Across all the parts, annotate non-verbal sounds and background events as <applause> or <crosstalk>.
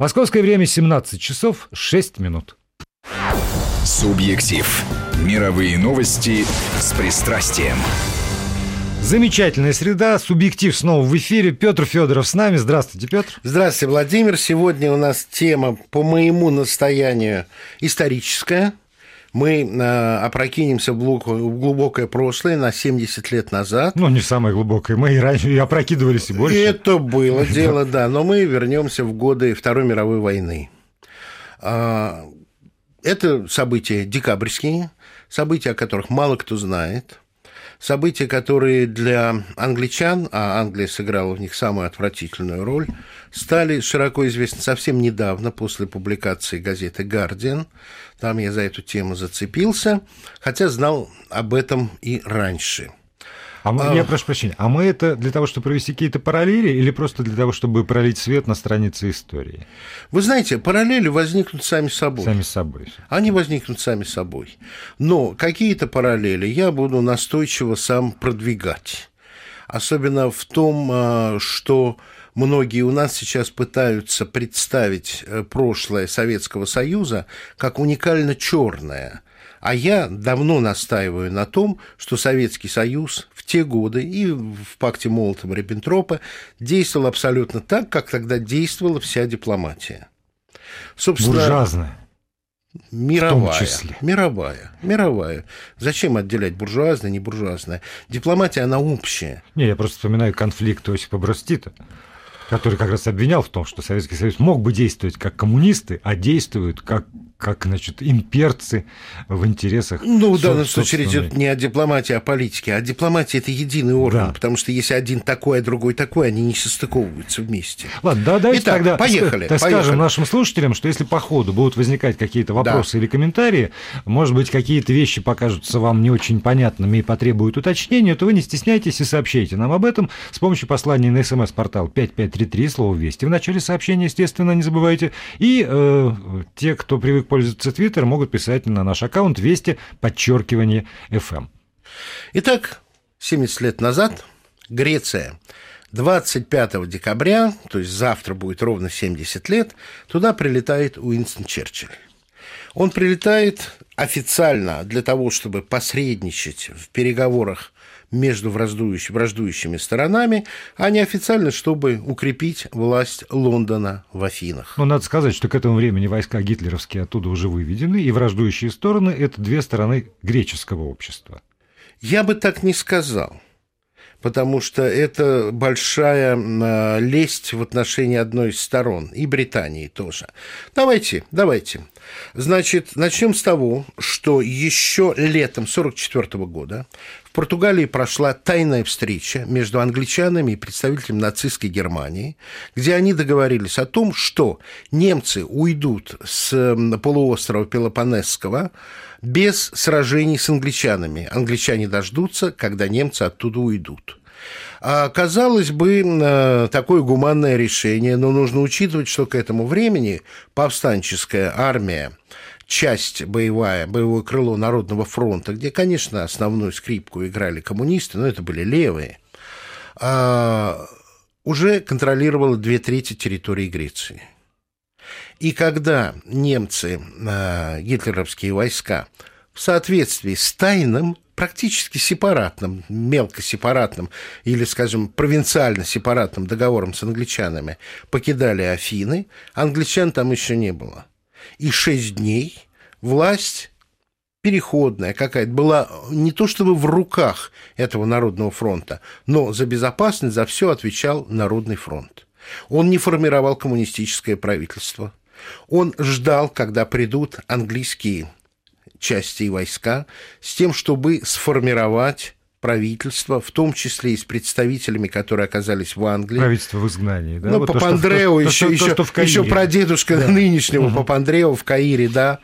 Московское время 17 часов 6 минут. Субъектив. Мировые новости с пристрастием. Замечательная среда. Субъектив снова в эфире. Петр Федоров с нами. Здравствуйте, Петр. Здравствуйте, Владимир. Сегодня у нас тема по моему настоянию историческая. Мы э, опрокинемся в глубокое прошлое на 70 лет назад. Ну, не самое глубокое. Мы и раньше и опрокидывались и больше. Это было <laughs> дело, да. Но мы вернемся в годы Второй мировой войны. А, это события декабрьские, события, о которых мало кто знает – события, которые для англичан, а Англия сыграла в них самую отвратительную роль, стали широко известны совсем недавно, после публикации газеты «Гардиан». Там я за эту тему зацепился, хотя знал об этом и раньше – а мы, а... Я прошу прощения, а мы это для того, чтобы провести какие-то параллели или просто для того, чтобы пролить свет на странице истории? Вы знаете, параллели возникнут сами собой. Сами собой. Они возникнут сами собой. Но какие-то параллели я буду настойчиво сам продвигать. Особенно в том, а, что многие у нас сейчас пытаются представить э, прошлое Советского Союза как уникально черное – а я давно настаиваю на том, что Советский Союз в те годы и в пакте Молотова-Риббентропа действовал абсолютно так, как тогда действовала вся дипломатия. Собственно, Буржуазная. Мировая. Числе. Мировая. Мировая. Зачем отделять буржуазное, не буржуазное? Дипломатия, она общая. Не, я просто вспоминаю конфликт Осипа Бростита, который как раз обвинял в том, что Советский Союз мог бы действовать как коммунисты, а действуют как как, значит, имперцы в интересах... Ну, в данном случае речь идет не о дипломатии, а о политике. А дипломатия – это единый орган, да. потому что если один такой, а другой такой, они не состыковываются вместе. Ладно, да, давайте Итак, тогда поехали, так поехали. скажем нашим слушателям, что если по ходу будут возникать какие-то вопросы да. или комментарии, может быть, какие-то вещи покажутся вам не очень понятными и потребуют уточнения, то вы не стесняйтесь и сообщайте нам об этом с помощью послания на смс-портал 5533, слово «Вести». В начале сообщения, естественно, не забывайте. И э, те, кто привык пользуются Твиттер, могут писать на наш аккаунт Вести, подчеркивание, FM. Итак, 70 лет назад Греция 25 декабря, то есть завтра будет ровно 70 лет, туда прилетает Уинстон Черчилль. Он прилетает официально для того, чтобы посредничать в переговорах между враждующими, враждующими сторонами, а не официально, чтобы укрепить власть Лондона в Афинах. Но надо сказать, что к этому времени войска гитлеровские оттуда уже выведены, и враждующие стороны – это две стороны греческого общества. Я бы так не сказал потому что это большая а, лесть в отношении одной из сторон, и Британии тоже. Давайте, давайте. Значит, начнем с того, что еще летом 1944 года в Португалии прошла тайная встреча между англичанами и представителями нацистской Германии, где они договорились о том, что немцы уйдут с полуострова Пелопонесского без сражений с англичанами. Англичане дождутся, когда немцы оттуда уйдут. А, казалось бы, э, такое гуманное решение, но нужно учитывать, что к этому времени повстанческая армия часть боевая, боевое крыло Народного фронта, где, конечно, основную скрипку играли коммунисты, но это были левые, а, уже контролировала две трети территории Греции. И когда немцы, а, гитлеровские войска, в соответствии с тайным, практически сепаратным, мелко сепаратным или, скажем, провинциально сепаратным договором с англичанами покидали Афины, англичан там еще не было и шесть дней власть переходная какая-то была не то чтобы в руках этого Народного фронта, но за безопасность, за все отвечал Народный фронт. Он не формировал коммунистическое правительство. Он ждал, когда придут английские части и войска, с тем, чтобы сформировать правительство, в том числе и с представителями, которые оказались в Англии. Правительство в изгнании, да? Ну, вот Папандрео, то, еще, то, еще, то, что еще прадедушка да. нынешнего угу. Папандрео в Каире, да.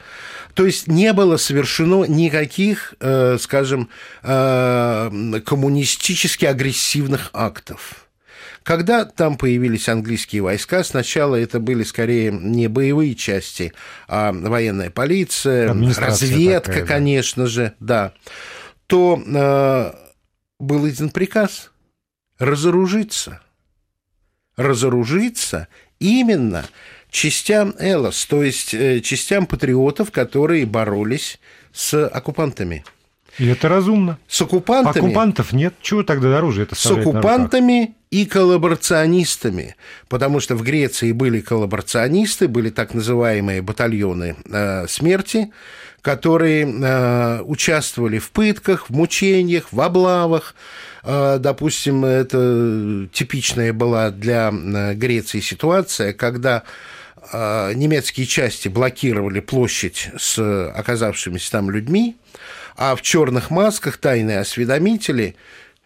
То есть не было совершено никаких, э, скажем, э, коммунистически агрессивных актов. Когда там появились английские войска, сначала это были скорее не боевые части, а военная полиция, разведка, такая, да. конечно же, да, то э, был издан приказ разоружиться. Разоружиться именно частям Элос, то есть э, частям патриотов, которые боролись с оккупантами. И это разумно. С оккупантами. Оккупантов нет. Чего тогда оружие это С оккупантами и коллаборационистами. Потому что в Греции были коллаборационисты, были так называемые батальоны э, смерти, которые э, участвовали в пытках, в мучениях, в облавах. Э, допустим, это типичная была для э, Греции ситуация, когда э, немецкие части блокировали площадь с оказавшимися там людьми, а в черных масках тайные осведомители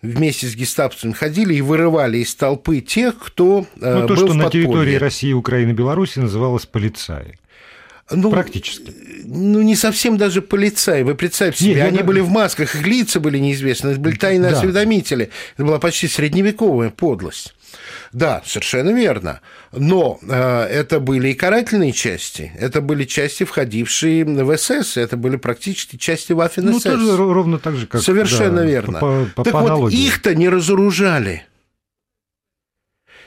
вместе с гестаповцами ходили и вырывали из толпы тех, кто ну, то, был что в на территории России, Украины, Беларуси называлось полицаи. Ну, Практически. Ну, не совсем даже полицаи. Вы представьте себе, Нет, они я... были в масках, их лица были неизвестны, это были тайные да. осведомители. Это была почти средневековая подлость. Да, совершенно верно. Но э, это были и карательные части, это были части, входившие в СС, это были практически части Waffen Ну, тоже ровно так же, как... Совершенно да, верно. По, по, так по вот, их-то не разоружали.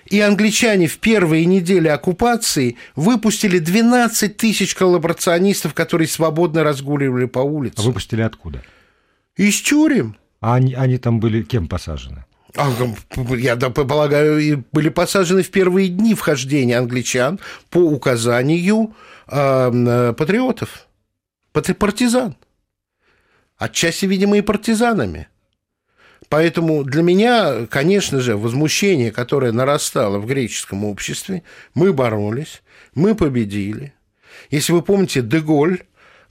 И англичане в первые недели оккупации выпустили 12 тысяч коллаборационистов, которые свободно разгуливали по улицам. А выпустили откуда? Из тюрем. А они, они там были кем посажены? А, я полагаю, были посажены в первые дни вхождения англичан по указанию э, патриотов, партизан. Отчасти, видимо, и партизанами. Поэтому для меня, конечно же, возмущение, которое нарастало в греческом обществе, мы боролись, мы победили. Если вы помните, Деголь,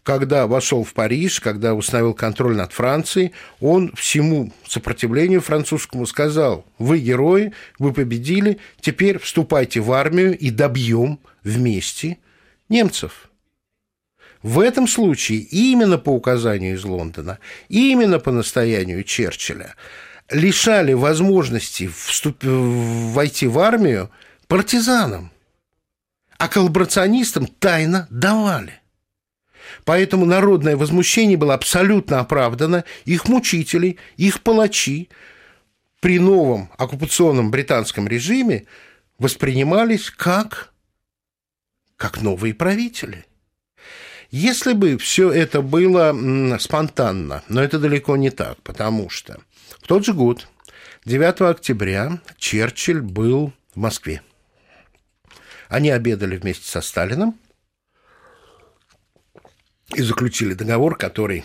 когда вошел в Париж, когда установил контроль над Францией, он всему сопротивлению французскому сказал, вы герои, вы победили, теперь вступайте в армию и добьем вместе немцев. В этом случае именно по указанию из Лондона, именно по настоянию Черчилля лишали возможности вступ... войти в армию партизанам, а коллаборационистам тайно давали. Поэтому народное возмущение было абсолютно оправдано. Их мучители, их палачи при новом оккупационном британском режиме воспринимались как, как новые правители – если бы все это было спонтанно, но это далеко не так, потому что в тот же год, 9 октября, Черчилль был в Москве. Они обедали вместе со Сталином и заключили договор, который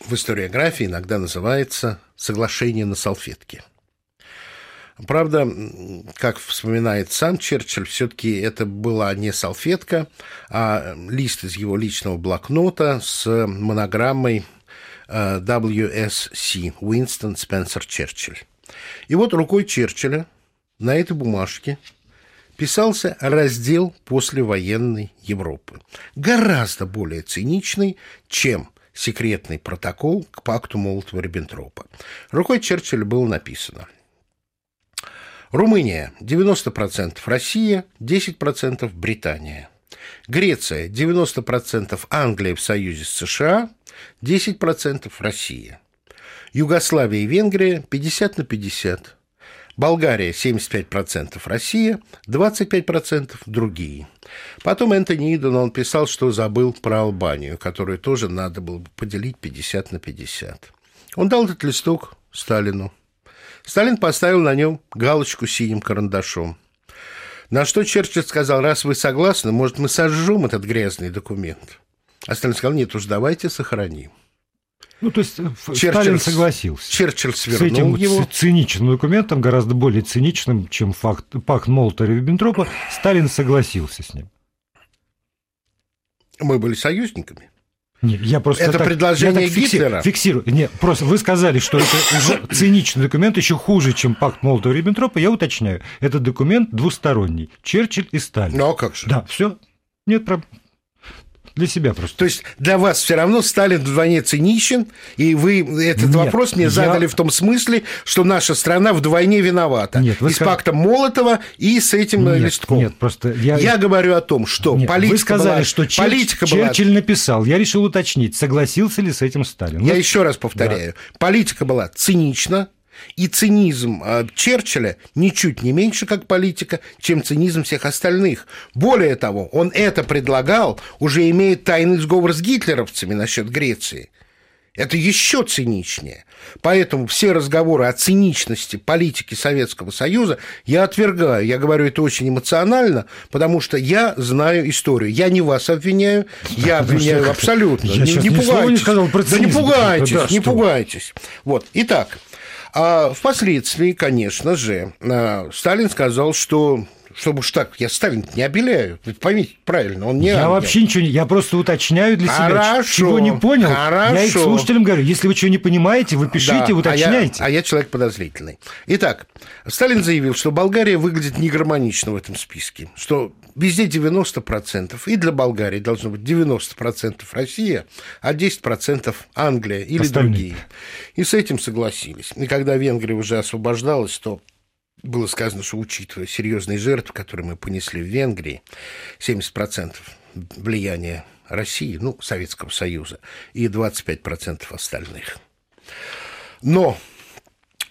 в историографии иногда называется «соглашение на салфетке». Правда, как вспоминает сам Черчилль, все-таки это была не салфетка, а лист из его личного блокнота с монограммой WSC – Уинстон Спенсер Черчилль. И вот рукой Черчилля на этой бумажке писался раздел послевоенной Европы. Гораздо более циничный, чем секретный протокол к пакту Молотова-Риббентропа. Рукой Черчилля было написано – Румыния 90% Россия, 10% Британия. Греция 90% Англия в союзе с США, 10% Россия. Югославия и Венгрия 50 на 50. Болгария 75% Россия, 25% другие. Потом Энтони Идон, он писал, что забыл про Албанию, которую тоже надо было бы поделить 50 на 50. Он дал этот листок Сталину. Сталин поставил на нем галочку синим карандашом. На что Черчилль сказал, раз вы согласны, может, мы сожжем этот грязный документ. А Сталин сказал, нет уж, давайте сохраним. Ну, то есть э, Черчилль, Сталин согласился. Черчилль свернул с этим его. циничным документом, гораздо более циничным, чем факт, пакт Молотова-Риббентропа, Сталин согласился с ним. Мы были союзниками. Нет, я просто это так, предложение я так Гитлера. Фиксирую. Нет, просто вы сказали, что это уже циничный документ, еще хуже, чем пакт Молотова-Риббентропа. Я уточняю, этот документ двусторонний. Черчилль и Сталин. Ну а как же? Да, все. Нет проблем. Для себя просто. То есть для вас все равно Сталин вдвойне циничен, и вы этот Нет, вопрос мне задали я... в том смысле, что наша страна вдвойне виновата. Нет, вы и с пактом Молотова, и с этим нет, листком. Нет, просто я... я говорю о том, что нет, политика Вы сказали, была... что Черч... политика Черчилль была... написал. Я решил уточнить, согласился ли с этим Сталин. Я вот... еще раз повторяю. Да. Политика была цинична, И цинизм э, Черчилля ничуть не меньше как политика, чем цинизм всех остальных. Более того, он это предлагал, уже имея тайный сговор с гитлеровцами насчет Греции. Это еще циничнее. Поэтому все разговоры о циничности политики Советского Союза я отвергаю. Я говорю это очень эмоционально, потому что я знаю историю. Я не вас обвиняю, я обвиняю абсолютно. Я не, не пугайтесь. Не про да не пугайтесь, да, не что? пугайтесь. Вот. Итак, а впоследствии, конечно же, а, Сталин сказал, что чтобы уж так, я Сталин не обеляю. Поймите правильно, он не Я ангел. вообще ничего не... Я просто уточняю для Хорошо, себя, чего не понял. Хорошо. Я и слушателям говорю, если вы чего не понимаете, вы пишите, да, уточняйте. А я, а я человек подозрительный. Итак, Сталин заявил, что Болгария выглядит негармонично в этом списке, что везде 90%, и для Болгарии должно быть 90% Россия, а 10% Англия или Остальные. другие. И с этим согласились. И когда Венгрия уже освобождалась, то было сказано, что учитывая серьезные жертвы, которые мы понесли в Венгрии, 70% влияния России, ну, Советского Союза, и 25% остальных. Но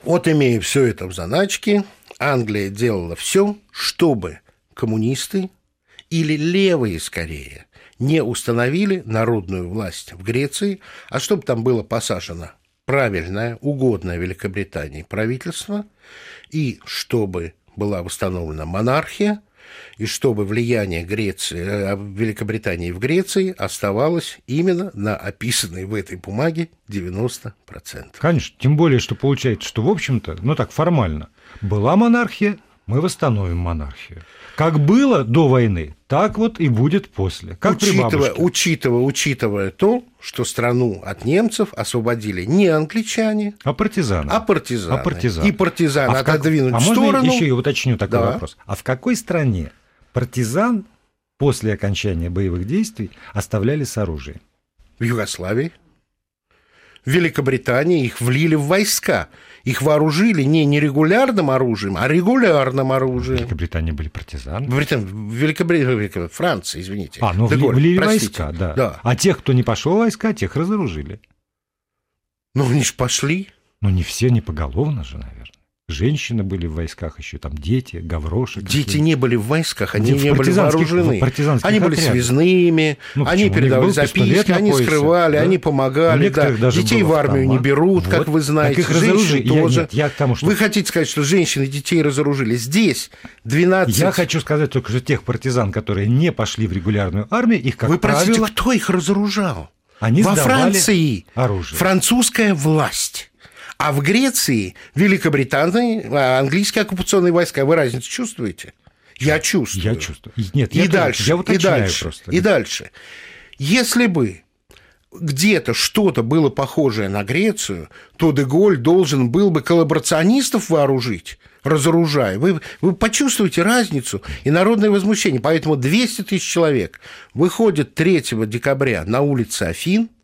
вот имея все это в заначке, Англия делала все, чтобы коммунисты или левые скорее не установили народную власть в Греции, а чтобы там было посажено правильное, угодное Великобритании правительство, и чтобы была восстановлена монархия, и чтобы влияние Греции, э, Великобритании в Греции оставалось именно на описанной в этой бумаге 90%. Конечно, тем более, что получается, что, в общем-то, ну так формально, была монархия, мы восстановим монархию. Как было до войны, так вот и будет после. Как учитывая, учитывая, учитывая то, что страну от немцев освободили не англичане, а партизаны. А партизаны. А партизаны. И партизаны а отодвинуть как... в а сторону. Можно еще и уточню такой да. вопрос. А в какой стране партизан после окончания боевых действий оставляли с оружием? В Югославии. В Великобритании их влили в войска. Их вооружили не нерегулярным оружием, а регулярным оружием. В Великобритании были партизаны. Британ... в Великобритании, Франция, извините. А, ну Деголь, влили войска, да. да. А тех, кто не пошел в войска, тех разоружили. Ну, они же пошли. Ну, не все, не поголовно же, наверное. Женщины были в войсках еще, там дети, гавроши. Дети не были в войсках, они не были вооружены. Они были отрядах. связными, ну, они передавали записки, они поясе, скрывали, да? они помогали. Да. Даже детей в армию там, не берут, вот. как вы знаете. Так их Женщин я, тоже. Нет, я к тому, что... Вы хотите сказать, что женщины и детей разоружили? Здесь 12... Я хочу сказать только, что тех партизан, которые не пошли в регулярную армию, их, как Вы правило... простите, кто их разоружал? Они Во Франции оружие. французская власть а в Греции, Великобритании, а, английские оккупационные войска. Вы разницу чувствуете? Я чувствую. Я чувствую. Нет, и я дальше, я и дальше, просто. и дальше. Если бы где-то что-то было похожее на Грецию, то Деголь должен был бы коллаборационистов вооружить, разоружая. Вы, вы почувствуете разницу и народное возмущение. Поэтому 200 тысяч человек выходят 3 декабря на улицы Афин –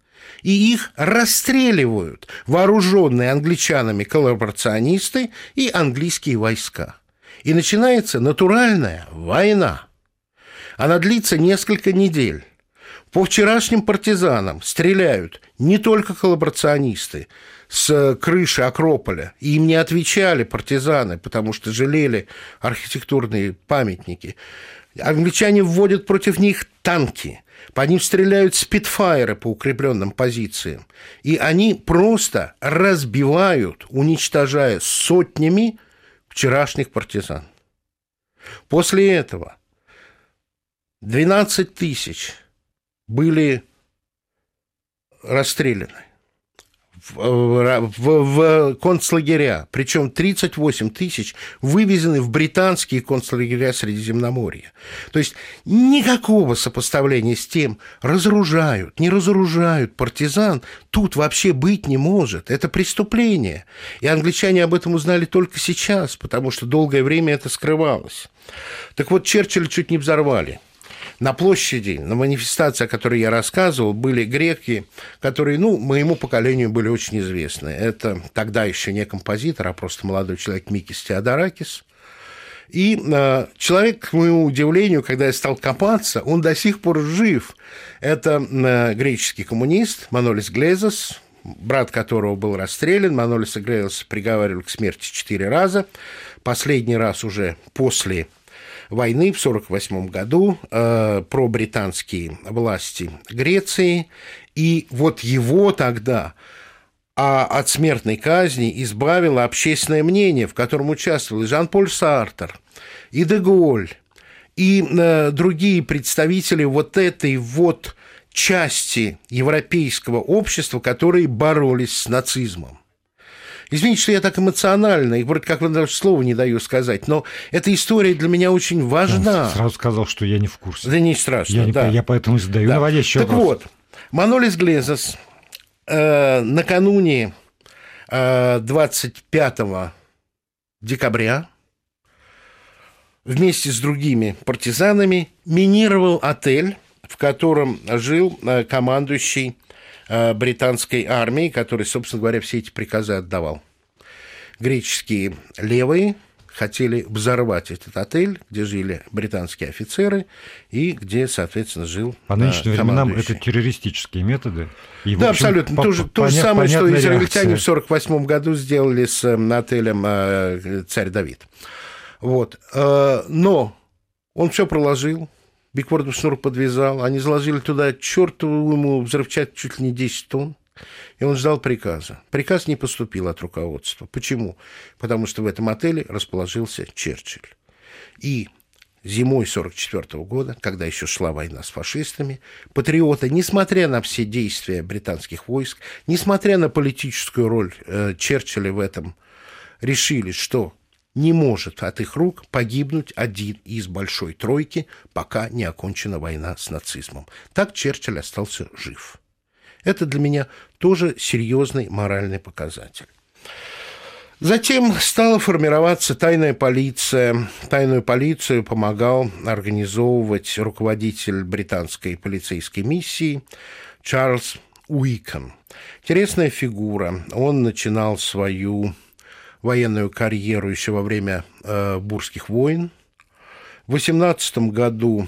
и их расстреливают вооруженные англичанами коллаборационисты и английские войска. И начинается натуральная война. Она длится несколько недель. По вчерашним партизанам стреляют не только коллаборационисты с крыши Акрополя. И им не отвечали партизаны, потому что жалели архитектурные памятники. Англичане вводят против них танки. По ним стреляют спидфайеры по укрепленным позициям. И они просто разбивают, уничтожая сотнями вчерашних партизан. После этого 12 тысяч были расстреляны в, в, концлагеря, причем 38 тысяч вывезены в британские концлагеря Средиземноморья. То есть никакого сопоставления с тем, разоружают, не разоружают партизан, тут вообще быть не может. Это преступление. И англичане об этом узнали только сейчас, потому что долгое время это скрывалось. Так вот, Черчилля чуть не взорвали – на площади, на манифестации, о которой я рассказывал, были греки, которые, ну, моему поколению были очень известны. Это тогда еще не композитор, а просто молодой человек Микис Теодоракис. И э, человек, к моему удивлению, когда я стал копаться, он до сих пор жив. Это э, греческий коммунист Манолис Глезос, брат которого был расстрелян. Манолис Игрелос приговаривал к смерти четыре раза. Последний раз уже после войны в 1948 году э, про британские власти Греции. И вот его тогда а от смертной казни избавило общественное мнение, в котором участвовал и Жан-Поль Сартер, и Деголь, и э, другие представители вот этой вот части европейского общества, которые боролись с нацизмом. Извините, что я так эмоционально, и вроде как даже слова не даю сказать, но эта история для меня очень важна. Он сразу сказал, что я не в курсе. Да не страшно, я, да. Не, я поэтому задаю да. наводящий так вопрос. Так вот, Манолис Глезос э, накануне э, 25 декабря вместе с другими партизанами минировал отель, в котором жил э, командующий британской армией, который, собственно говоря, все эти приказы отдавал. Греческие левые хотели взорвать этот отель, где жили британские офицеры и где, соответственно, жил По нынешним временам это террористические методы. И, да, общем, абсолютно. По, то же, то же самое, что израильтяне реакция. в 1948 году сделали с отелем «Царь Давид». Вот. Э, но он все проложил, бигбордов шнур подвязал, они заложили туда чертову ему взрывчатку чуть ли не 10 тонн, и он ждал приказа. Приказ не поступил от руководства. Почему? Потому что в этом отеле расположился Черчилль. И зимой 1944 года, когда еще шла война с фашистами, патриоты, несмотря на все действия британских войск, несмотря на политическую роль э, Черчилля в этом, решили, что не может от их рук погибнуть один из большой тройки, пока не окончена война с нацизмом. Так Черчилль остался жив. Это для меня тоже серьезный моральный показатель. Затем стала формироваться тайная полиция. Тайную полицию помогал организовывать руководитель британской полицейской миссии Чарльз Уикон. Интересная фигура. Он начинал свою военную карьеру еще во время э, Бурских войн. В 18 году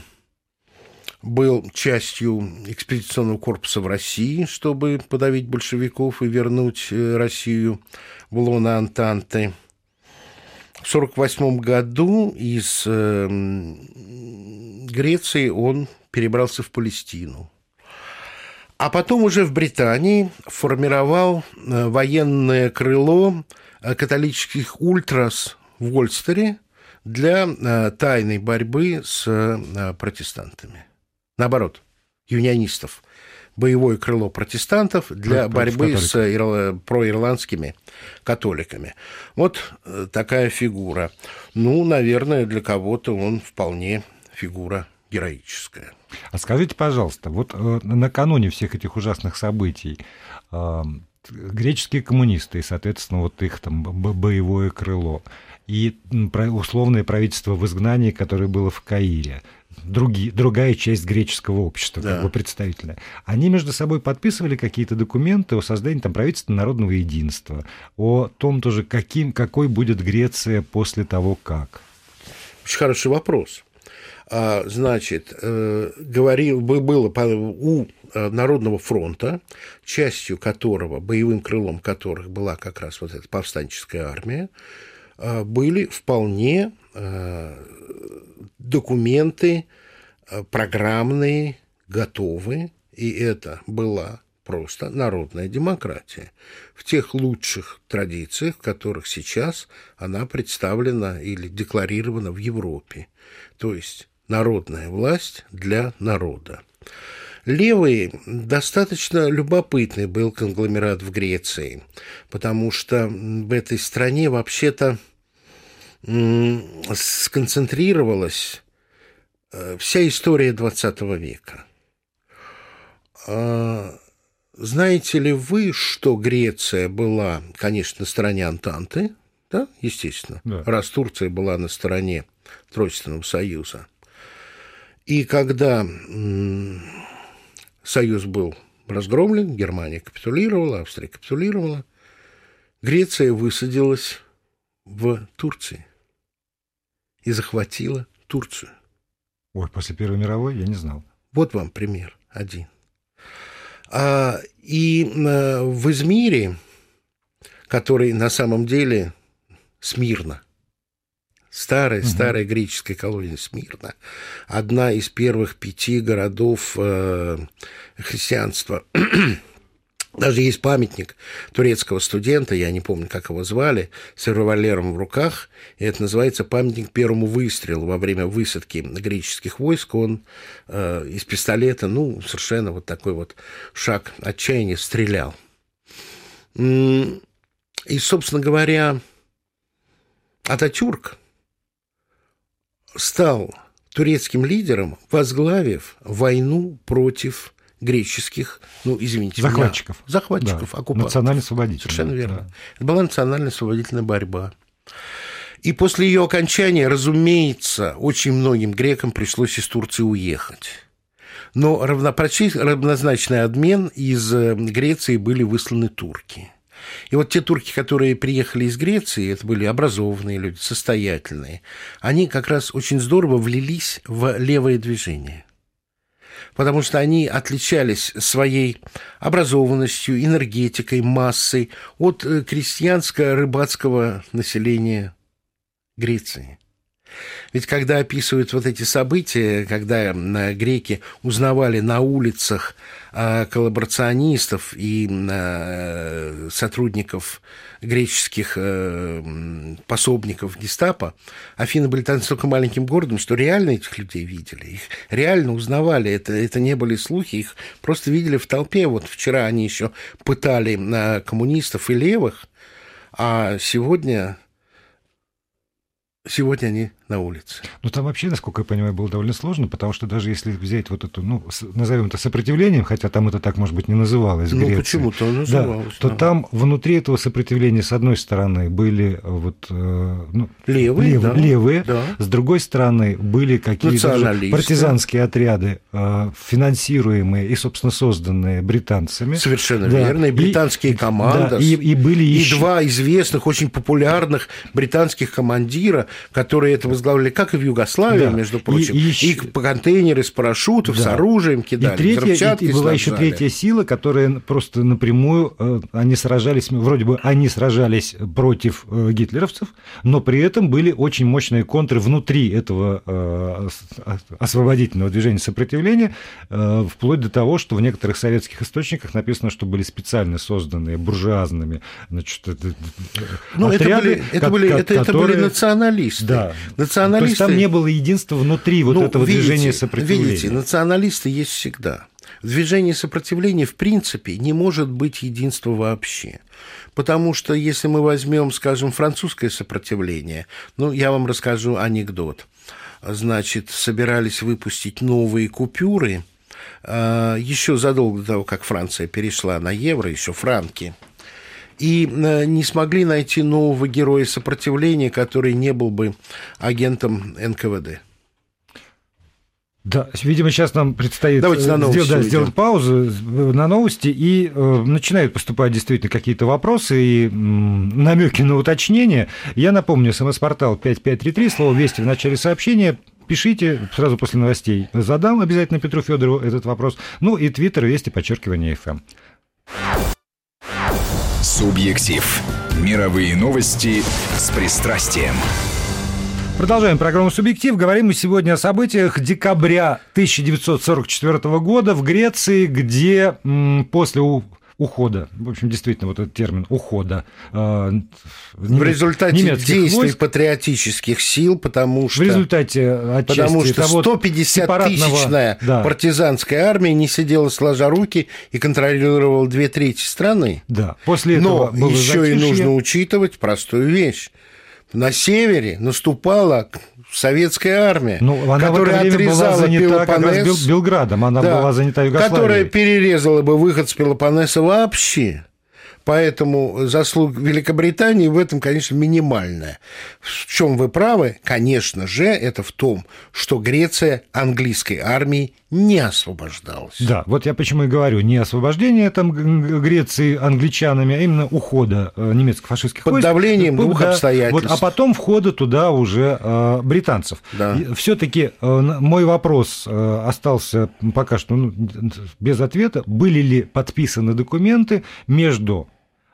был частью экспедиционного корпуса в России, чтобы подавить большевиков и вернуть э, Россию в лоно Антанты. В 1948 году из э, Греции он перебрался в Палестину. А потом уже в Британии формировал э, военное крыло католических ультрас в Ольстере для тайной борьбы с протестантами наоборот, юнионистов, боевое крыло протестантов для борьбы с ирл... проирландскими католиками. Вот э, такая фигура. Ну, наверное, для кого-то он вполне фигура героическая. А скажите, пожалуйста, вот э, накануне всех этих ужасных событий э, греческие коммунисты и, соответственно, вот их там боевое крыло и условное правительство в изгнании, которое было в Каире, другие, другая часть греческого общества, да. как бы представительная, они между собой подписывали какие-то документы о создании там, правительства народного единства, о том тоже, каким, какой будет Греция после того, как. Очень хороший вопрос. А, значит, э, говорил, было у Народного фронта, частью которого, боевым крылом которых была как раз вот эта повстанческая армия, э, были вполне документы э, программные готовы, и это была просто народная демократия в тех лучших традициях, в которых сейчас она представлена или декларирована в Европе. То есть народная власть для народа. Левый достаточно любопытный был конгломерат в Греции, потому что в этой стране вообще-то сконцентрировалась э, вся история XX века. А, знаете ли вы, что Греция была, конечно, на стороне Антанты, да, естественно, да. раз Турция была на стороне Тройственного союза. И когда союз был разгромлен, Германия капитулировала, Австрия капитулировала, Греция высадилась в Турции и захватила Турцию. Ой, после Первой мировой я не знал. Вот вам пример один. А, и э, в Измире, который на самом деле Смирно, старая, угу. старая греческая колония Смирна, одна из первых пяти городов э, христианства. <clears throat> Даже есть памятник турецкого студента, я не помню, как его звали, с револьвером в руках, и это называется памятник первому выстрелу во время высадки греческих войск. Он э, из пистолета, ну, совершенно вот такой вот шаг отчаяния стрелял. И, собственно говоря, Ататюрк стал турецким лидером, возглавив войну против греческих, ну, извините захватчиков. Меня, захватчиков, да. оккупантов. Национально-освободительная. Совершенно верно. Да. Это была национально-освободительная борьба. И после ее окончания, разумеется, очень многим грекам пришлось из Турции уехать. Но равнозначный обмен из э, Греции были высланы турки. И вот те турки, которые приехали из Греции, это были образованные люди, состоятельные, они как раз очень здорово влились в левое движение потому что они отличались своей образованностью, энергетикой, массой от э, крестьянско-рыбацкого населения Греции. Ведь когда описывают вот эти события, когда греки узнавали на улицах а, коллаборационистов и а, сотрудников греческих э, пособников гестапо, Афины были настолько маленьким городом, что реально этих людей видели, их реально узнавали, это, это не были слухи, их просто видели в толпе. Вот вчера они еще пытали коммунистов и левых, а сегодня Сегодня они на улице. Ну, там вообще, насколько я понимаю, было довольно сложно, потому что даже если взять вот эту, ну, назовем это сопротивлением, хотя там это так, может быть, не называлось Ну, почему-то называлось. Да, то там внутри этого сопротивления, с одной стороны, были вот... Э, ну, левые, лев, да, левые да. с другой стороны, были какие-то партизанские отряды, э, финансируемые и, собственно, созданные британцами. Совершенно да. верно, и британские и, команды. Да, и, и были и еще... два известных, очень популярных британских командира, которые это возглавляли, как и в Югославии, да. между прочим. И, и, и контейнеры с парашютов, да. с оружием кидали, и третья, и, и была еще третья сила, которая просто напрямую, э, они сражались, вроде бы они сражались против э, гитлеровцев, но при этом были очень мощные контры внутри этого э, освободительного движения сопротивления, вплоть до того, что в некоторых советских источниках написано, что были специально созданные буржуазными значит, ну, отряды, это были, это, были, это, которые... это были националисты. Да. Националисты... То есть там не было единства внутри вот ну, этого видите, движения сопротивления. Видите, националисты есть всегда. В движении сопротивления, в принципе, не может быть единства вообще. Потому что если мы возьмем, скажем, французское сопротивление, ну, я вам расскажу анекдот. Значит, собирались выпустить новые купюры, а, еще задолго до того, как Франция перешла на евро, еще франки – и э, не смогли найти нового героя сопротивления, который не был бы агентом НКВД. Да, видимо, сейчас нам предстоит Давайте на сделать, да, сделать паузу на новости, и э, начинают поступать действительно какие-то вопросы и намеки на уточнение. Я напомню, смс-портал 5533, слово «Вести» в начале сообщения. Пишите сразу после новостей. Задам обязательно Петру Федорову этот вопрос. Ну и твиттер «Вести», подчеркивание «ФМ». Субъектив. Мировые новости с пристрастием. Продолжаем программу «Субъектив». Говорим мы сегодня о событиях декабря 1944 года в Греции, где после ухода. В общем, действительно, вот этот термин ухода. Э, в результате действий войск, патриотических сил, потому что... В результате Потому что 150-тысячная да. партизанская армия не сидела сложа руки и контролировала две трети страны. Да. После этого Но еще и нужно учитывать простую вещь. На севере наступала советская армия, ну, она которая отрезала занята Пелопоннес, как раз Белградом, она да, была занята Югославией. Которая перерезала бы выход с Пелопоннеса вообще. Поэтому заслуг Великобритании в этом, конечно, минимальная. В чем вы правы? Конечно же, это в том, что Греция английской армии не освобождалась. Да, вот я почему и говорю, не освобождение там Греции англичанами, а именно ухода э, немецких фашистских Под войск. давлением двух да, обстоятельств. Вот, а потом входа туда уже э, британцев. Да. Все-таки э, мой вопрос э, остался пока что ну, без ответа. Были ли подписаны документы между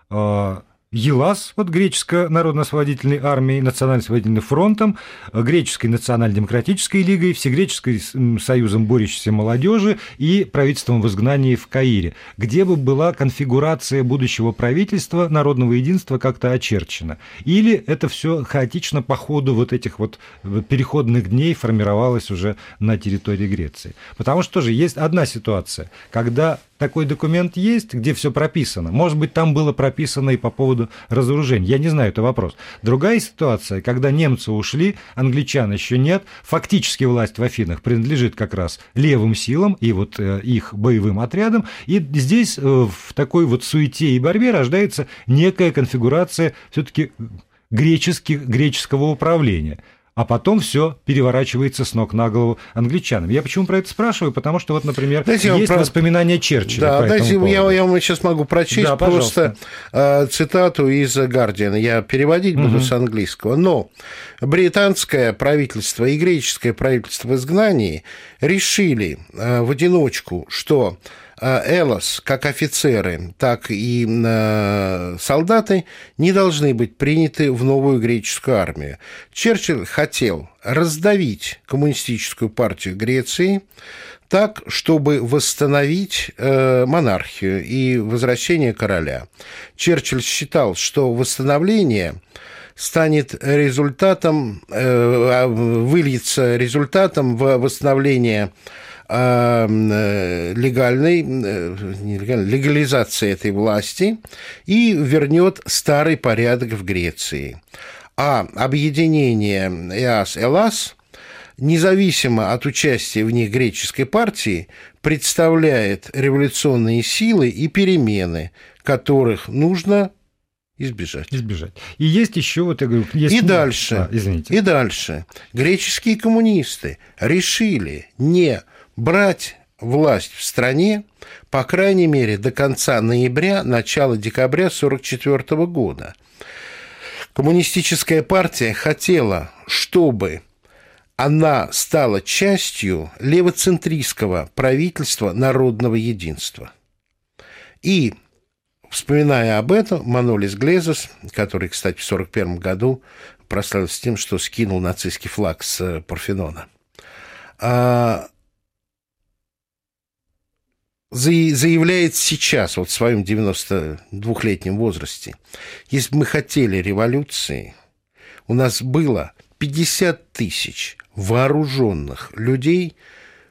э, ЕЛАС, вот греческо народно-освободительной армией, Национально-освободительным фронтом, Греческой национально-демократической лигой, Всегреческой союзом борющейся молодежи и правительством в изгнании в Каире, где бы была конфигурация будущего правительства народного единства как-то очерчена. Или это все хаотично по ходу вот этих вот переходных дней формировалось уже на территории Греции. Потому что тоже есть одна ситуация, когда такой документ есть, где все прописано. Может быть, там было прописано и по поводу разоружения. Я не знаю, это вопрос. Другая ситуация, когда немцы ушли, англичан еще нет, фактически власть в Афинах принадлежит как раз левым силам и вот э, их боевым отрядам. И здесь э, в такой вот суете и борьбе рождается некая конфигурация все-таки греческих, греческого управления а потом все переворачивается с ног на голову англичанам. Я почему про это спрашиваю? Потому что вот, например, дайте есть про... воспоминания Черчилля. Да, по дайте, я, я вам сейчас могу прочесть да, просто э, цитату из Гардиана. Я переводить буду угу. с английского. Но британское правительство и греческое правительство в изгнании решили э, в одиночку, что Элос, как офицеры, так и э, солдаты, не должны быть приняты в новую греческую армию. Черчилль хотел раздавить коммунистическую партию Греции так, чтобы восстановить э, монархию и возвращение короля. Черчилль считал, что восстановление станет результатом, а, выльется результатом в восстановление Э, легальной, э, нелегальной легализации этой власти и вернет старый порядок в Греции. А объединение ЭАС-ЭЛАС независимо от участия в них греческой партии, представляет революционные силы и перемены, которых нужно избежать. Избежать. И есть еще, вот я говорю, есть... И дальше, а, извините. И дальше. Греческие коммунисты решили не брать власть в стране, по крайней мере, до конца ноября, начала декабря 1944 года. Коммунистическая партия хотела, чтобы она стала частью левоцентристского правительства народного единства. И, вспоминая об этом, Манолис Глезос, который, кстати, в 1941 году прославился тем, что скинул нацистский флаг с Парфенона, а, заявляет сейчас, вот в своем 92-летнем возрасте, если бы мы хотели революции, у нас было 50 тысяч вооруженных людей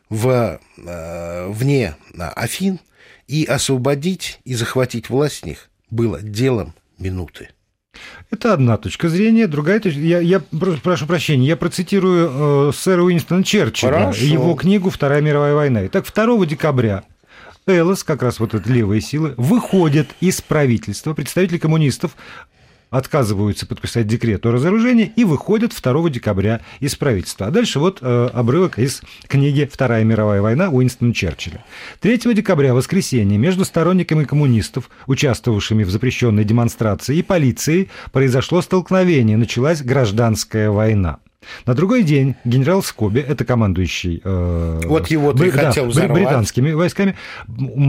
в, э, вне Афин, и освободить и захватить власть в них было делом минуты. Это одна точка зрения. Другая точка... Я, я прошу прощения, я процитирую э, сэра Уинстона Черчилля, Хорошо. его книгу «Вторая мировая война». Итак, 2 декабря Элос, как раз вот эта левая сила, выходят из правительства, представители коммунистов отказываются подписать декрет о разоружении и выходят 2 декабря из правительства. А дальше вот э, обрывок из книги «Вторая мировая война» Уинстона Черчилля. 3 декабря, воскресенье, между сторонниками коммунистов, участвовавшими в запрещенной демонстрации, и полицией произошло столкновение, началась гражданская война. На другой день генерал Скоби, это командующий э, вот его ты да, хотел взорвать. британскими войсками,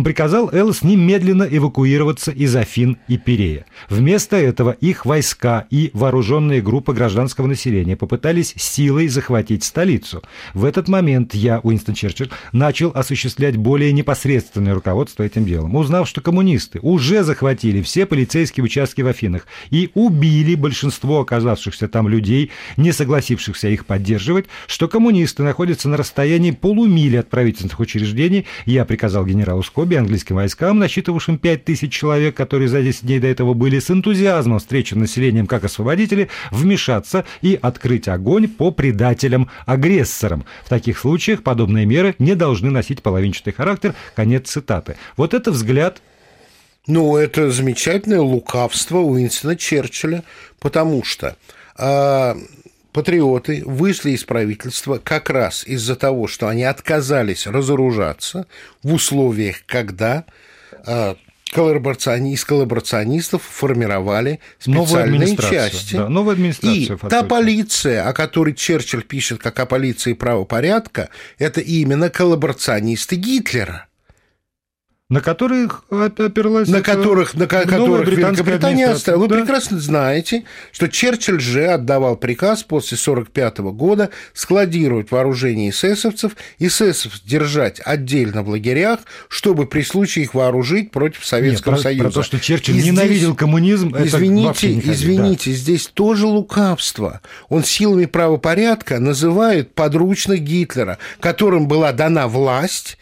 приказал Эллс немедленно эвакуироваться из Афин и Пирея. Вместо этого их войска и вооруженные группы гражданского населения попытались силой захватить столицу. В этот момент я, Уинстон Черчилль, начал осуществлять более непосредственное руководство этим делом. Узнав, что коммунисты уже захватили все полицейские участки в Афинах и убили большинство оказавшихся там людей, не согласившихся согласившихся их поддерживать, что коммунисты находятся на расстоянии полумили от правительственных учреждений, я приказал генералу Скоби английским войскам, насчитывавшим 5 тысяч человек, которые за 10 дней до этого были с энтузиазмом встречены населением как освободители, вмешаться и открыть огонь по предателям-агрессорам. В таких случаях подобные меры не должны носить половинчатый характер. Конец цитаты. Вот это взгляд ну, это замечательное лукавство Уинстона Черчилля, потому что а, патриоты вышли из правительства как раз из-за того, что они отказались разоружаться в условиях, когда коллаборациони... из коллаборационистов формировали специальные части. Да, новая администрация. И та полиция, о которой Черчилль пишет как о полиции правопорядка, это именно коллаборационисты Гитлера на которых оперлась на которых, на которых Великобритания оставила. Да? Вы прекрасно знаете, что Черчилль же отдавал приказ после 1945 года складировать вооружение эсэсовцев, эсэсов держать отдельно в лагерях, чтобы при случае их вооружить против Советского Нет, Союза. Про то, что Черчилль И ненавидел здесь, коммунизм, извините, это извините, да. здесь тоже лукавство. Он силами правопорядка называет подручных Гитлера, которым была дана власть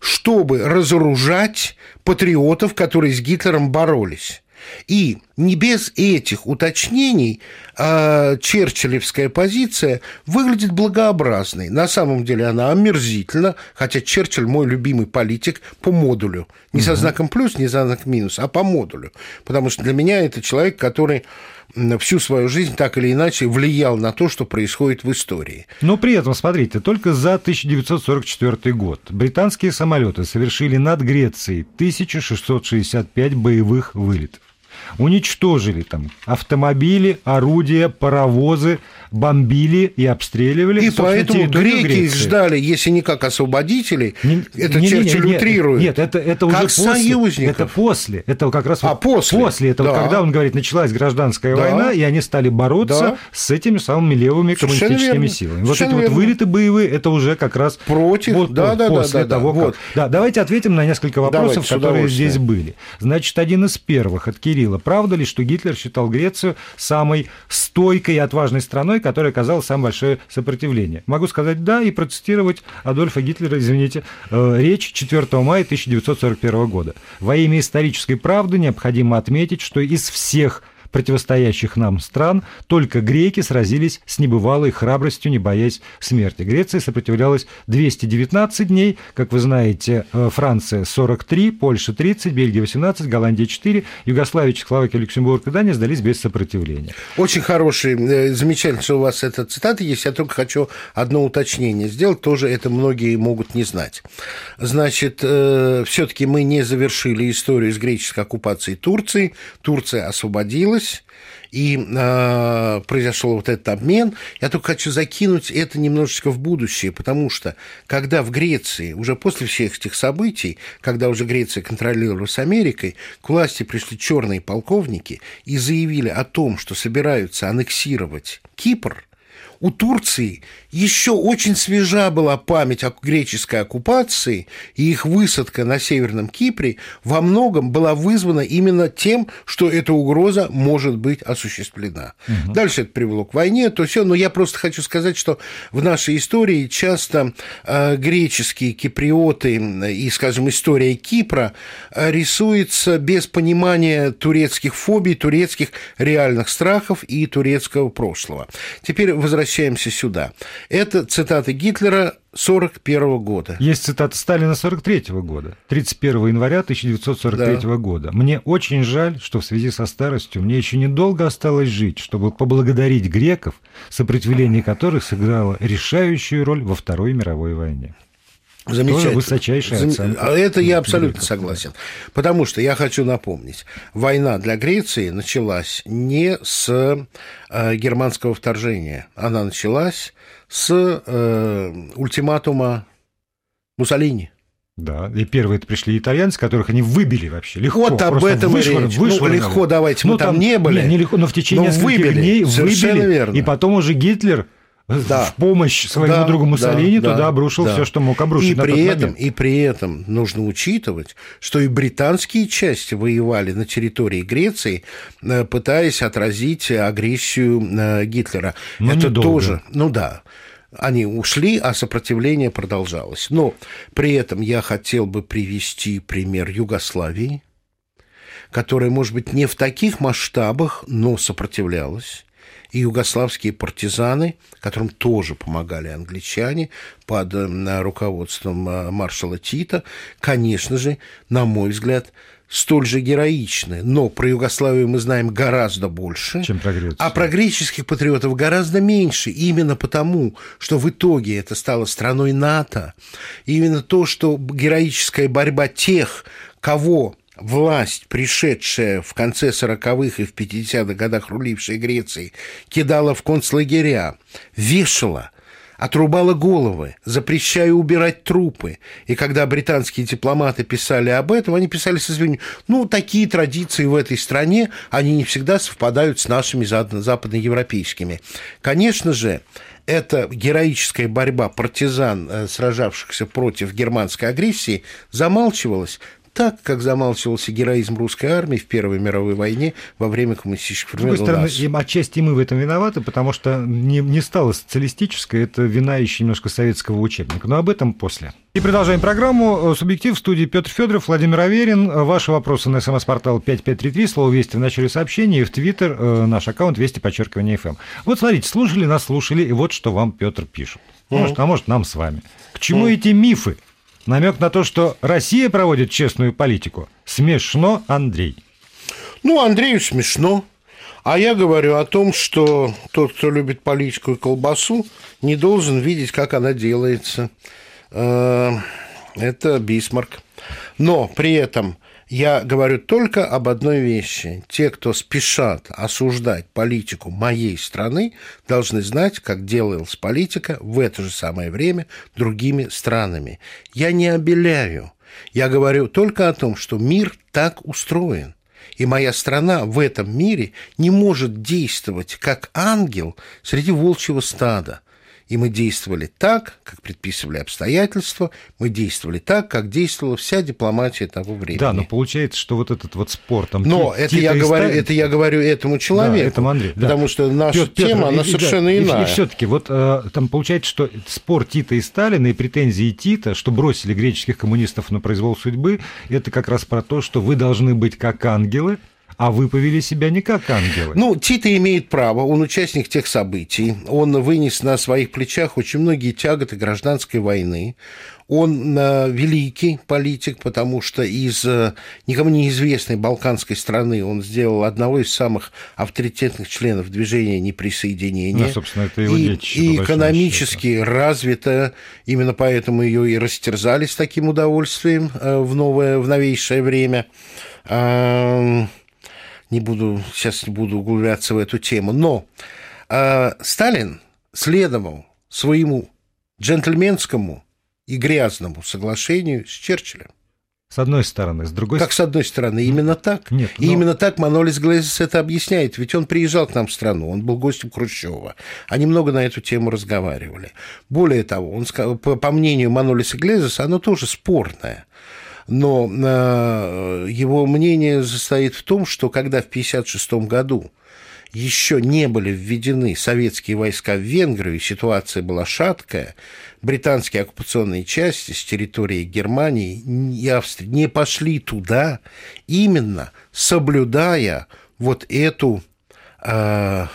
чтобы разоружать патриотов, которые с Гитлером боролись. И не без этих уточнений э, черчиллевская позиция выглядит благообразной. На самом деле она омерзительна, хотя Черчилль мой любимый политик по модулю. Не угу. со знаком плюс, не со знаком минус, а по модулю. Потому что для меня это человек, который всю свою жизнь так или иначе влиял на то, что происходит в истории. Но при этом, смотрите, только за 1944 год британские самолеты совершили над Грецией 1665 боевых вылетов уничтожили там автомобили, орудия, паровозы, бомбили и обстреливали. И поэтому греки Греции. ждали, если не как освободителей, не, это не, Черчилль не, не, утрирует. Нет, это, это уже после. Союзников. Это после. Это как раз а, вот после. после этого, да. когда он говорит, началась гражданская да. война, и они стали бороться да. с этими самыми левыми Совершенно коммунистическими верно. силами. Вот Совершенно эти вот вылеты боевые, это уже как раз против. Вот, да, да, после да, того, да, как. Вот. Да, давайте ответим на несколько вопросов, давайте, которые здесь были. Значит, один из первых от Кирилла. Правда ли, что Гитлер считал Грецию самой стойкой и отважной страной, которая оказала самое большое сопротивление? Могу сказать «да» и процитировать Адольфа Гитлера, извините, э, речь 4 мая 1941 года. «Во имя исторической правды необходимо отметить, что из всех противостоящих нам стран, только греки сразились с небывалой храбростью, не боясь смерти. Греция сопротивлялась 219 дней, как вы знаете, э, Франция 43, Польша 30, Бельгия 18, Голландия 4, Югославия, Чехословакия, Люксембург и Дания сдались без сопротивления. Очень хороший, э, замечательно, что у вас эта цитата есть. Я только хочу одно уточнение сделать, тоже это многие могут не знать. Значит, э, все-таки мы не завершили историю с греческой оккупацией Турции. Турция освободилась, случилось, и э, произошел вот этот обмен. Я только хочу закинуть это немножечко в будущее, потому что когда в Греции, уже после всех этих событий, когда уже Греция контролировалась Америкой, к власти пришли черные полковники и заявили о том, что собираются аннексировать Кипр, у Турции еще очень свежа была память о греческой оккупации, и их высадка на Северном Кипре во многом была вызвана именно тем, что эта угроза может быть осуществлена. Угу. Дальше это привело к войне, то все, но я просто хочу сказать, что в нашей истории часто э, греческие киприоты и, скажем, история Кипра э, рисуется без понимания турецких фобий, турецких реальных страхов и турецкого прошлого. Теперь возвращаемся сюда. Это цитаты Гитлера 41 года. Есть цитата Сталина 43 года, 31 января 1943 да. года. Мне очень жаль, что в связи со старостью мне еще недолго осталось жить, чтобы поблагодарить греков, сопротивление которых сыграло решающую роль во Второй мировой войне. Замечательно. Тоже высочайшая оценка. А это я абсолютно согласен. Потому что я хочу напомнить, война для Греции началась не с э, германского вторжения. Она началась с э, ультиматума Муссолини. Да, и первые пришли итальянцы, которых они выбили вообще легко. Вот об этом вышло, речь. Вышло, ну, легко, давайте, мы ну, там, там не были. Не, не легко, но в течение но нескольких выбили, дней выбили. Верно. И потом уже Гитлер да. в помощь своему да, другу Муссолини да, туда да, обрушил да. все, что мог обрушить. И при, этом, и при этом нужно учитывать, что и британские части воевали на территории Греции, э, пытаясь отразить агрессию э, Гитлера. Но Это недолго. тоже, ну да. Они ушли, а сопротивление продолжалось. Но при этом я хотел бы привести пример Югославии, которая, может быть, не в таких масштабах, но сопротивлялась и югославские партизаны, которым тоже помогали англичане под руководством э, маршала Тита, конечно же, на мой взгляд, столь же героичны, но про Югославию мы знаем гораздо больше, чем про Грецию. а про греческих патриотов гораздо меньше, именно потому, что в итоге это стало страной НАТО. И именно то, что героическая борьба тех, кого власть, пришедшая в конце 40-х и в 50-х годах рулившая Грецией, кидала в концлагеря, вешала – отрубала головы, запрещая убирать трупы. И когда британские дипломаты писали об этом, они писали с извинением, ну, такие традиции в этой стране, они не всегда совпадают с нашими западноевропейскими. Конечно же, эта героическая борьба партизан, э, сражавшихся против германской агрессии, замалчивалась, так, как замалчивался героизм русской армии в Первой мировой войне во время коммунистических времен. С другой стороны, им, отчасти мы в этом виноваты, потому что не, не стало социалистической, это вина еще немножко советского учебника. Но об этом после. И продолжаем программу. Субъектив в студии Петр Федоров, Владимир Аверин. Ваши вопросы на смс-портал 5533, слово «Вести» в начале сообщения, и в Твиттер э, наш аккаунт «Вести подчеркивание FM». Вот смотрите, слушали нас, слушали, и вот что вам Петр пишет. Может, а может, нам с вами. К чему эти мифы? Намек на то, что Россия проводит честную политику. Смешно, Андрей. Ну, Андрею смешно. А я говорю о том, что тот, кто любит политику и колбасу, не должен видеть, как она делается. Э, это Бисмарк. Но при этом я говорю только об одной вещи. Те, кто спешат осуждать политику моей страны, должны знать, как делалась политика в это же самое время другими странами. Я не обеляю. Я говорю только о том, что мир так устроен. И моя страна в этом мире не может действовать как ангел среди волчьего стада и мы действовали так, как предписывали обстоятельства, мы действовали так, как действовала вся дипломатия того времени. Да, но получается, что вот этот вот спор там... Но это я, говорю, это я говорю этому человеку, да, этому потому да. что наша Петр, тема, Петр, она и, совершенно да, иная. И, и все-таки вот э, там получается, что спор Тита и Сталина и претензии Тита, что бросили греческих коммунистов на произвол судьбы, это как раз про то, что вы должны быть как ангелы, а вы повели себя не как ангелы. Ну, Тита имеет право, он участник тех событий, он вынес на своих плечах очень многие тяготы гражданской войны, он э, великий политик, потому что из э, никому неизвестной балканской страны он сделал одного из самых авторитетных членов движения неприсоединения. Ну, собственно, это его и, и экономически счету. развита, именно поэтому ее и растерзали с таким удовольствием э, в новое, в новейшее время не буду, сейчас не буду углубляться в эту тему, но э, Сталин следовал своему джентльменскому и грязному соглашению с Черчиллем. С одной стороны, с другой Как с одной стороны? Именно так. Нет, но... И именно так Манолис Глезис это объясняет. Ведь он приезжал к нам в страну, он был гостем Хрущева. Они много на эту тему разговаривали. Более того, он, по, по мнению Манолиса Глезиса, оно тоже спорное но э, его мнение состоит в том, что когда в 1956 году еще не были введены советские войска в Венгрию, ситуация была шаткая, британские оккупационные части с территории Германии и Австрии не пошли туда, именно соблюдая вот эту э,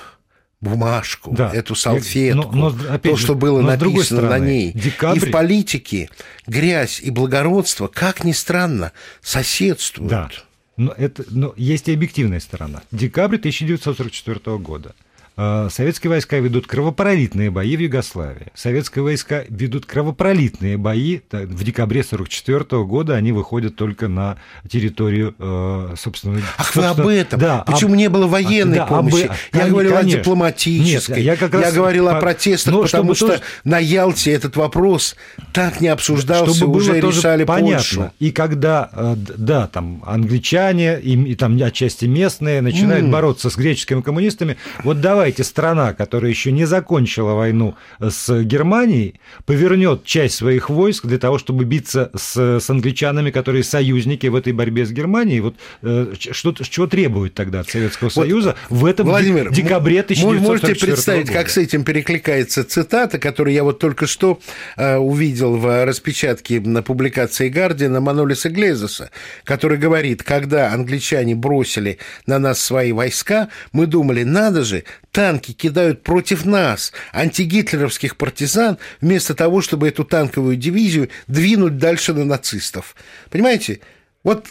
бумажку, да. эту салфетку, но, но, опять то, же, что было написано стороны, на ней. Декабрь... И в политике грязь и благородство, как ни странно, соседствуют. Да. Но, это, но есть и объективная сторона. Декабрь 1944 года. Э, советские войска ведут кровопролитные бои в Югославии. Советские войска ведут кровопролитные бои. В декабре 1944 года они выходят только на территорию, э, собственно... Ах, вы об этом? Да, Почему об... не было военной да, помощи? Об... Я говорил конечно. о дипломатической. Нет, я, как раз... я говорил о протестах, Но потому что тоже... на Ялте этот вопрос так не обсуждался, чтобы уже было решали понятно. Польшу. И когда, э, да, там англичане и, и там отчасти местные начинают mm. бороться с греческими коммунистами, вот давай давайте страна, которая еще не закончила войну с Германией, повернет часть своих войск для того, чтобы биться с, с англичанами, которые союзники в этой борьбе с Германией. Вот э, что, чего требует тогда от Советского вот, Союза в этом Владимир, декабре 1944 Можете представить, года. как с этим перекликается цитата, которую я вот только что э, увидел в распечатке на публикации Гардиана Манолиса Глезоса, который говорит, когда англичане бросили на нас свои войска, мы думали, надо же, танки кидают против нас, антигитлеровских партизан, вместо того, чтобы эту танковую дивизию двинуть дальше на нацистов. Понимаете? Вот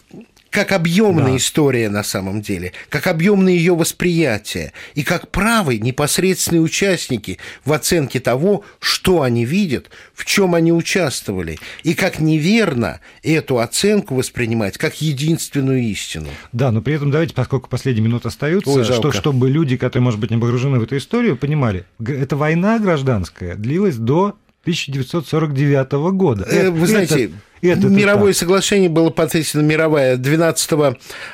как объемная да. история на самом деле, как объемное ее восприятие, и как правы непосредственные участники в оценке того, что они видят, в чем они участвовали, и как неверно эту оценку воспринимать как единственную истину. Да, но при этом давайте, поскольку последние минуты остаются, Ой, что, чтобы люди, которые, может быть, не погружены в эту историю, понимали, эта война гражданская длилась до 1949 года. Э, вы знаете, это Мировое соглашение было подписано мировое 12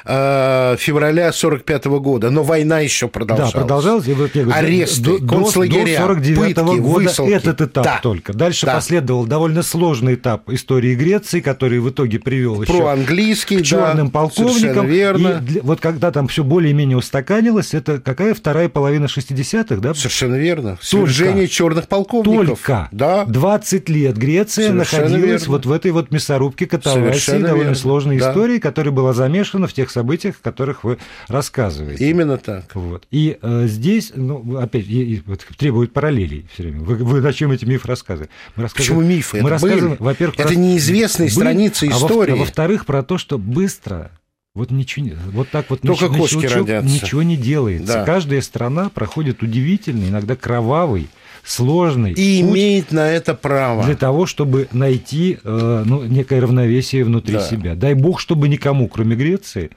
э, февраля 45 года, но война еще продолжалась. Да, продолжалась. И вот, я говорю, Аресты, до, концлагеря, до 49 пытки, года высылки. этот этап да. только. Дальше да. последовал довольно сложный этап истории Греции, который в итоге привел еще Про английский, к черным да, полковникам. верно. И вот когда там все более-менее устаканилось, это какая вторая половина 60-х, да? Совершенно верно. Свержение черных полковников. Только да. 20 лет Греция Совершенно находилась верно. вот в этой вот мясорубки катавасии, довольно верно. сложной да. истории, которая была замешана в тех событиях, о которых вы рассказываете. Именно так. Вот. И э, здесь, ну, опять, и, и, вот, требует параллелей все время. Вы, вы зачем эти мифы рассказываете? Мы рассказываем, Почему мифы? Мы Это рассказываем, во-первых, Это неизвестные были, страницы истории. А, во, во-вторых, про то, что быстро вот ничего, вот так вот Только ничего, кошки ничего, ничего не делается. Да. Каждая страна проходит удивительный, иногда кровавый сложный. И имеет на это право. Для того, чтобы найти э, ну, некое равновесие внутри да. себя. Дай бог, чтобы никому, кроме Греции,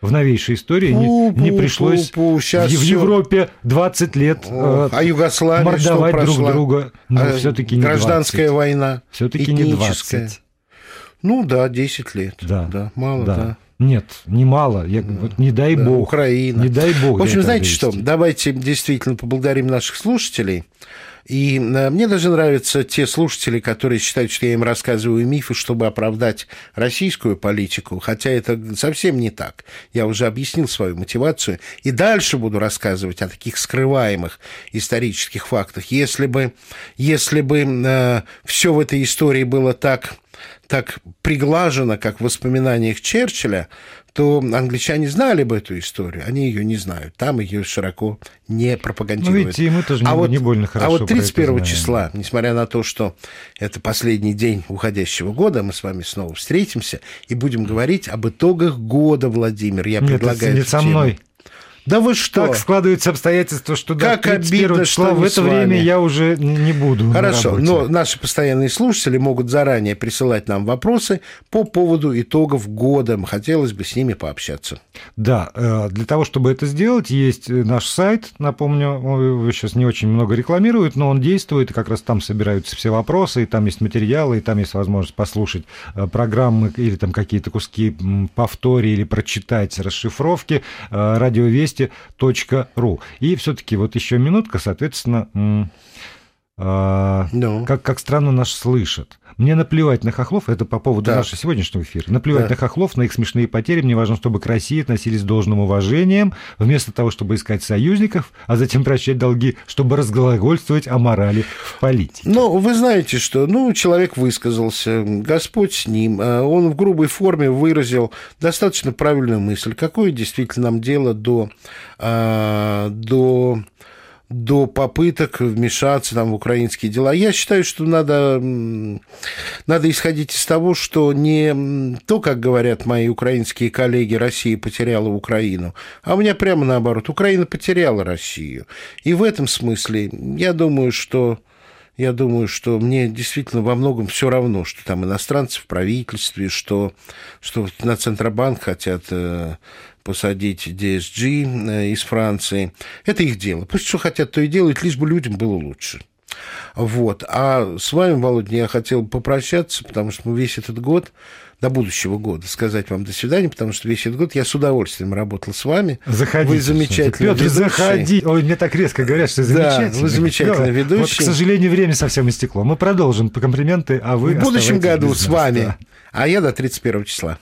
в новейшей истории пу, не, не пришлось пу, пу, в, в Европе 20 лет э, а Югославия мордовать друг друга. Но а, все-таки не Гражданская 20. война. Все-таки не 20. Ну да, 10 лет. Да. да мало, да. да. Нет, немало. Я, вот, не дай бог. Украина. Не дай бог. В общем, знаете что? Давайте действительно поблагодарим наших слушателей. И э, мне даже нравятся те слушатели, которые считают, что я им рассказываю мифы, чтобы оправдать российскую политику, хотя это совсем не так. Я уже объяснил свою мотивацию и дальше буду рассказывать о таких скрываемых исторических фактах. Если бы, если бы э, все в этой истории было так так приглажено, как в воспоминаниях Черчилля, то англичане знали бы эту историю, они ее не знают. Там ее широко не пропагандируют. Ну, видите, мы тоже а не, вот, не больно хорошо А вот 31 числа, несмотря на то, что это последний день уходящего года, мы с вами снова встретимся и будем говорить об итогах года, Владимир. Я Нет, предлагаю... Это не со мной. Да вы что? Так складываются обстоятельства, что как до 31 обидно, числа что в это время я уже не буду. Хорошо, но наши постоянные слушатели могут заранее присылать нам вопросы по поводу итогов года. Хотелось бы с ними пообщаться. Да, э, для того, чтобы это сделать, есть наш сайт, напомню, его сейчас не очень много рекламируют, но он действует, и как раз там собираются все вопросы, и там есть материалы, и там есть возможность послушать э, программы или там какие-то куски повтори или прочитать расшифровки. Э, Радиовесть вести.ру. И все-таки вот еще минутка, соответственно, no. А, как, как странно нас слышат. Мне наплевать на хохлов, это по поводу да. нашего сегодняшнего эфира, наплевать да. на хохлов, на их смешные потери, мне важно, чтобы к России относились с должным уважением, вместо того, чтобы искать союзников, а затем прощать долги, чтобы разглагольствовать о морали в политике. Ну, вы знаете, что, ну, человек высказался, Господь с ним, а он в грубой форме выразил достаточно правильную мысль. Какое действительно нам дело до, а, до до попыток вмешаться там, в украинские дела. Я считаю, что надо, надо исходить из того, что не то, как говорят мои украинские коллеги, Россия потеряла Украину, а у меня прямо наоборот, Украина потеряла Россию. И в этом смысле я думаю, что я думаю, что мне действительно во многом все равно, что там иностранцы в правительстве, что, что на Центробанк хотят э, посадить DSG э, из Франции. Это их дело. Пусть что хотят, то и делают, лишь бы людям было лучше. Вот. А с вами, Володя, я хотел попрощаться, потому что мы весь этот год до будущего года сказать вам до свидания, потому что весь этот год я с удовольствием работал с вами. Заходите. Вы замечательный Петр, ведущий. заходи. Ой, мне так резко говорят, что замечательный. Да, вы замечательный ведущий. Вот, к сожалению, время совсем истекло. Мы продолжим по комплименты, а вы В будущем году с вами. Да. А я до 31 числа.